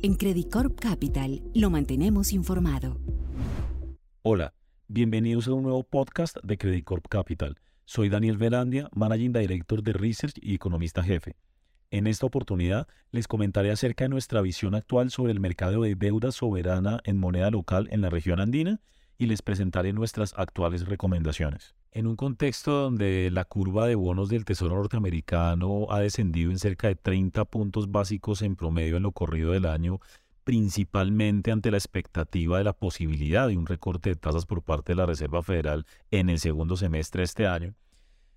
En Credit Corp Capital lo mantenemos informado. Hola, bienvenidos a un nuevo podcast de Credit Corp Capital. Soy Daniel Verandia, Managing Director de Research y economista jefe. En esta oportunidad les comentaré acerca de nuestra visión actual sobre el mercado de deuda soberana en moneda local en la región andina y les presentaré nuestras actuales recomendaciones. En un contexto donde la curva de bonos del Tesoro norteamericano ha descendido en cerca de 30 puntos básicos en promedio en lo corrido del año, principalmente ante la expectativa de la posibilidad de un recorte de tasas por parte de la Reserva Federal en el segundo semestre de este año,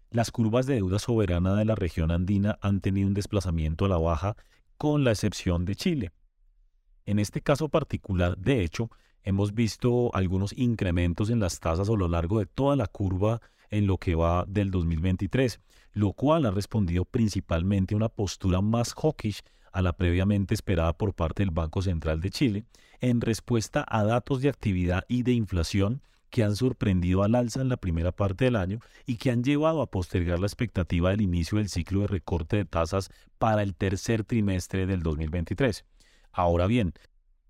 las curvas de deuda soberana de la región andina han tenido un desplazamiento a la baja, con la excepción de Chile. En este caso particular, de hecho, hemos visto algunos incrementos en las tasas a lo largo de toda la curva en lo que va del 2023, lo cual ha respondido principalmente a una postura más hawkish a la previamente esperada por parte del Banco Central de Chile, en respuesta a datos de actividad y de inflación que han sorprendido al alza en la primera parte del año y que han llevado a postergar la expectativa del inicio del ciclo de recorte de tasas para el tercer trimestre del 2023. Ahora bien,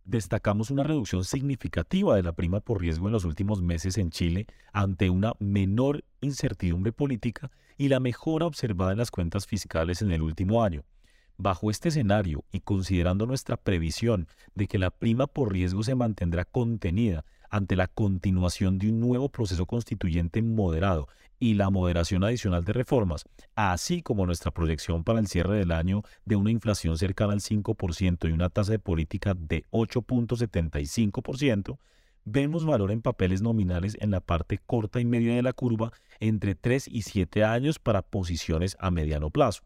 destacamos una reducción significativa de la prima por riesgo en los últimos meses en Chile ante una menor incertidumbre política y la mejora observada en las cuentas fiscales en el último año. Bajo este escenario y considerando nuestra previsión de que la prima por riesgo se mantendrá contenida ante la continuación de un nuevo proceso constituyente moderado y la moderación adicional de reformas, así como nuestra proyección para el cierre del año de una inflación cercana al 5% y una tasa de política de 8.75%, vemos valor en papeles nominales en la parte corta y media de la curva entre 3 y 7 años para posiciones a mediano plazo.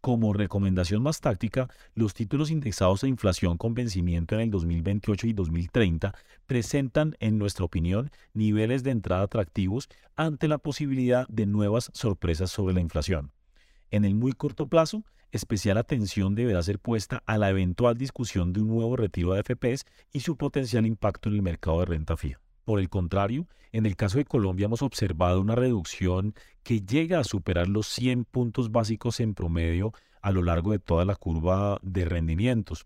Como recomendación más táctica, los títulos indexados a inflación con vencimiento en el 2028 y 2030 presentan, en nuestra opinión, niveles de entrada atractivos ante la posibilidad de nuevas sorpresas sobre la inflación. En el muy corto plazo, especial atención deberá ser puesta a la eventual discusión de un nuevo retiro de FPS y su potencial impacto en el mercado de renta fija. Por el contrario, en el caso de Colombia hemos observado una reducción que llega a superar los 100 puntos básicos en promedio a lo largo de toda la curva de rendimientos.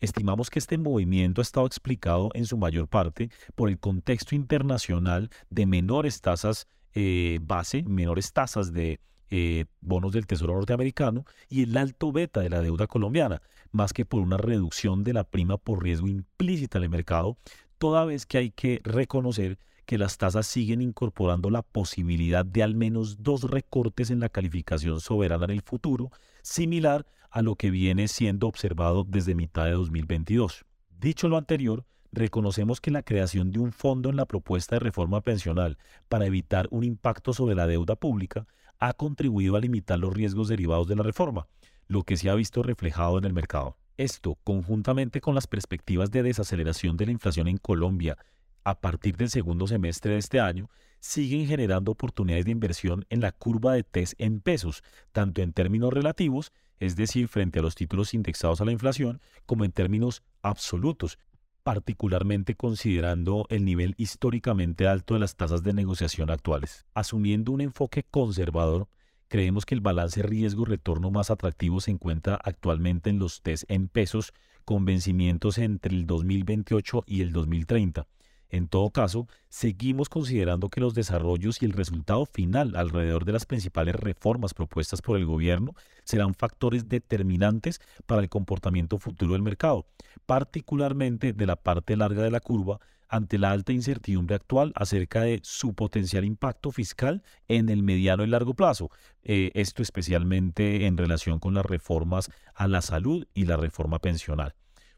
Estimamos que este movimiento ha estado explicado en su mayor parte por el contexto internacional de menores tasas eh, base, menores tasas de eh, bonos del Tesoro norteamericano y el alto beta de la deuda colombiana, más que por una reducción de la prima por riesgo implícita en el mercado, toda vez que hay que reconocer que las tasas siguen incorporando la posibilidad de al menos dos recortes en la calificación soberana en el futuro, similar a lo que viene siendo observado desde mitad de 2022. Dicho lo anterior, reconocemos que la creación de un fondo en la propuesta de reforma pensional para evitar un impacto sobre la deuda pública ha contribuido a limitar los riesgos derivados de la reforma, lo que se ha visto reflejado en el mercado. Esto, conjuntamente con las perspectivas de desaceleración de la inflación en Colombia a partir del segundo semestre de este año, siguen generando oportunidades de inversión en la curva de TES en pesos, tanto en términos relativos, es decir, frente a los títulos indexados a la inflación, como en términos absolutos, particularmente considerando el nivel históricamente alto de las tasas de negociación actuales. Asumiendo un enfoque conservador, Creemos que el balance riesgo-retorno más atractivo se encuentra actualmente en los test en pesos con vencimientos entre el 2028 y el 2030. En todo caso, seguimos considerando que los desarrollos y el resultado final alrededor de las principales reformas propuestas por el gobierno serán factores determinantes para el comportamiento futuro del mercado, particularmente de la parte larga de la curva ante la alta incertidumbre actual acerca de su potencial impacto fiscal en el mediano y largo plazo. Eh, esto especialmente en relación con las reformas a la salud y la reforma pensional.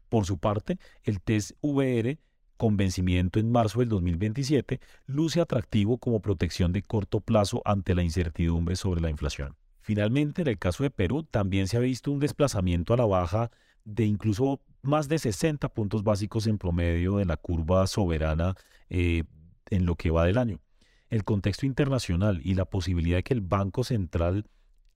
Por su parte, el test VR con vencimiento en marzo del 2027 luce atractivo como protección de corto plazo ante la incertidumbre sobre la inflación. Finalmente, en el caso de Perú, también se ha visto un desplazamiento a la baja de incluso más de 60 puntos básicos en promedio de la curva soberana eh, en lo que va del año. El contexto internacional y la posibilidad de que el Banco Central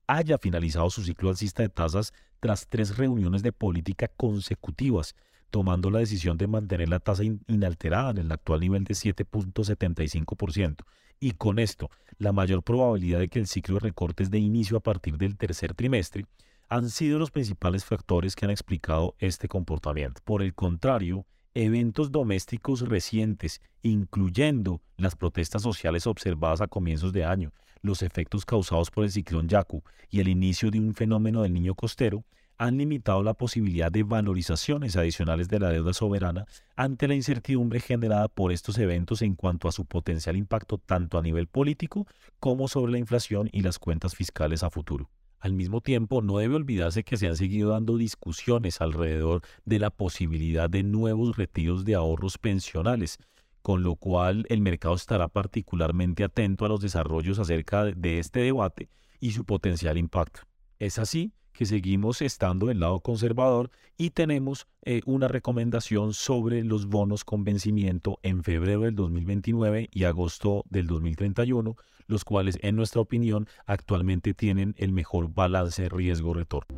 haya finalizado su ciclo alcista de tasas tras tres reuniones de política consecutivas, tomando la decisión de mantener la tasa inalterada en el actual nivel de 7.75%. Y con esto, la mayor probabilidad de que el ciclo de recortes de inicio a partir del tercer trimestre han sido los principales factores que han explicado este comportamiento. Por el contrario, eventos domésticos recientes, incluyendo las protestas sociales observadas a comienzos de año, los efectos causados por el ciclón Yaku y el inicio de un fenómeno del niño costero, han limitado la posibilidad de valorizaciones adicionales de la deuda soberana ante la incertidumbre generada por estos eventos en cuanto a su potencial impacto tanto a nivel político como sobre la inflación y las cuentas fiscales a futuro. Al mismo tiempo, no debe olvidarse que se han seguido dando discusiones alrededor de la posibilidad de nuevos retiros de ahorros pensionales, con lo cual el mercado estará particularmente atento a los desarrollos acerca de este debate y su potencial impacto. Es así que seguimos estando del lado conservador y tenemos eh, una recomendación sobre los bonos con vencimiento en febrero del 2029 y agosto del 2031, los cuales en nuestra opinión actualmente tienen el mejor balance riesgo-retorno.